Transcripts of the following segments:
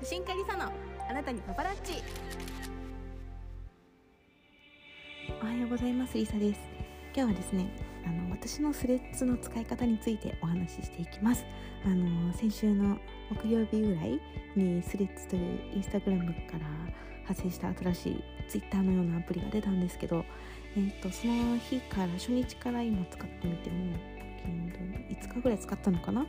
写真家リサのあなたにパパラッチ。おはようございますリサです。今日はですねあの私のスレッズの使い方についてお話ししていきます。あの先週の木曜日ぐらいにスレッズというインスタグラムから発生した新しいツイッターのようなアプリが出たんですけど、えーと、その日から初日から今使ってみても5日ぐらい使ったのかな？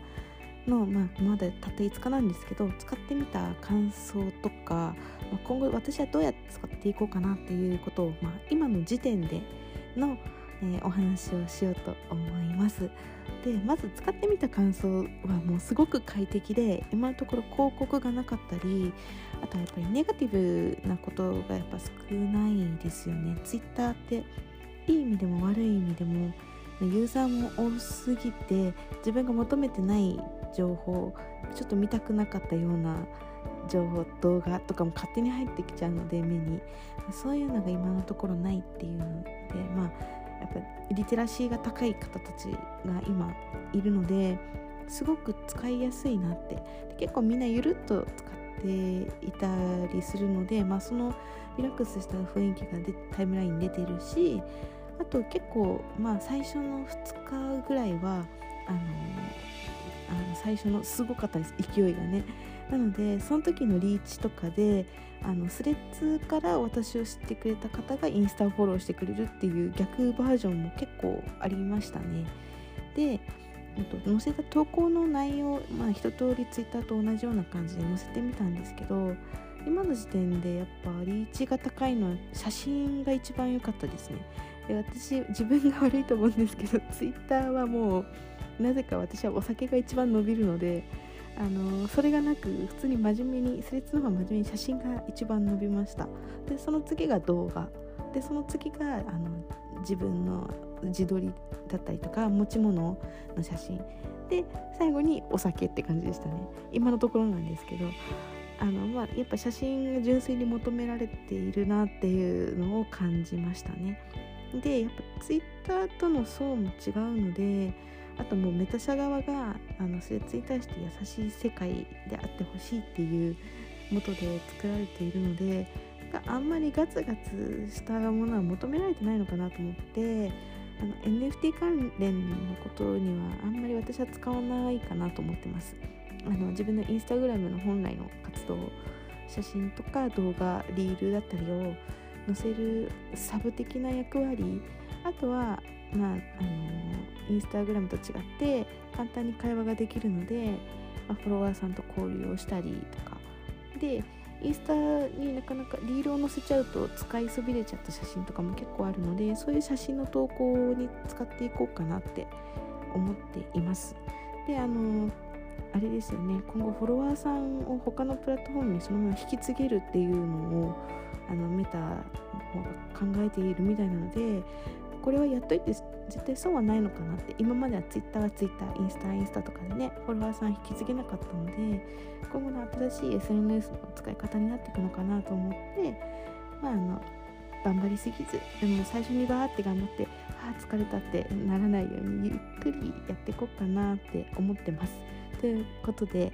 の、まあ、まだたった5日なんですけど使ってみた感想とか、まあ、今後私はどうやって使っていこうかなっていうことを、まあ、今の時点での、えー、お話をしようと思います。でまず使ってみた感想はもうすごく快適で今のところ広告がなかったりあとはやっぱりネガティブなことがやっぱ少ないですよね。Twitter っていい意味でも悪い意味でもユーザーも多すぎて自分が求めてない情報ちょっと見たくなかったような情報動画とかも勝手に入ってきちゃうので目に。そういうのが今のところないっていうのでまあやっぱリテラシーが高い方たちが今いるのですごく使いやすいなって。結構みんなゆるっと使っていたりするので、まあ、そのリラックスした雰囲気がタイムラインに出てるしあと結構まあ最初の2日ぐらいはあのあの最初のすごかったです。勢いがね。なのでその時のリーチとかであのスレッズから私を知ってくれた方がインスタをフォローしてくれるっていう逆バージョンも結構ありましたね。で載せた投稿の内容まあ一通りツイッターと同じような感じで載せてみたんですけど今の時点でやっぱリーチが高いのは写真が一番良かったですね。で私自分が悪いと思うんですけど ツイッターはもうなぜか私はお酒が一番伸びるのであのそれがなく普通に真面目にスレッズの方が真面目に写真が一番伸びました。でその次が動画。でその次があの自分の自撮りだったりとか持ち物の写真。で最後にお酒って感じでしたね。今のところなんですけどあの、まあ、やっぱ写真が純粋に求められているなっていうのを感じましたね。でやっぱツイッターとの層も違うのであともうメタ社側があのスレッズに対して優しい世界であってほしいっていう元で作られているのであんまりガツガツしたものは求められてないのかなと思ってあの NFT 関連のことにはあんまり私は使わないかなと思ってます。あの自分のインスタグラムの本来の活動写真とか動画リールだったりを載せるサブ的な役割あとはまあ、あのインスタグラムと違って簡単に会話ができるので、まあ、フォロワーさんと交流をしたりとかでインスタになかなかリールを載せちゃうと使いそびれちゃった写真とかも結構あるのでそういう写真の投稿に使っていこうかなって思っています。であのあれですよね今後フォロワーさんを他のプラットフォームにそのまま引き継げるっていうのをあのメタの方が考えているみたいなのでこれはやっといて絶対損はないのかなって今までは Twitter は Twitter インスタインスタとかでねフォロワーさん引き継げなかったので今後の新しい SNS の使い方になっていくのかなと思ってまああの頑張りすぎずでも最初にバーって頑張ってああ疲れたってならないようにゆっくりやっていこうかなって思ってます。ということで、えー、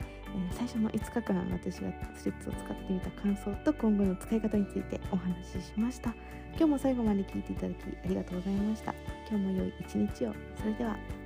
最初の5日間私がスレッズを使ってみた感想と今後の使い方についてお話ししました。今日も最後まで聞いていただきありがとうございました。今日も良い一日を。それでは。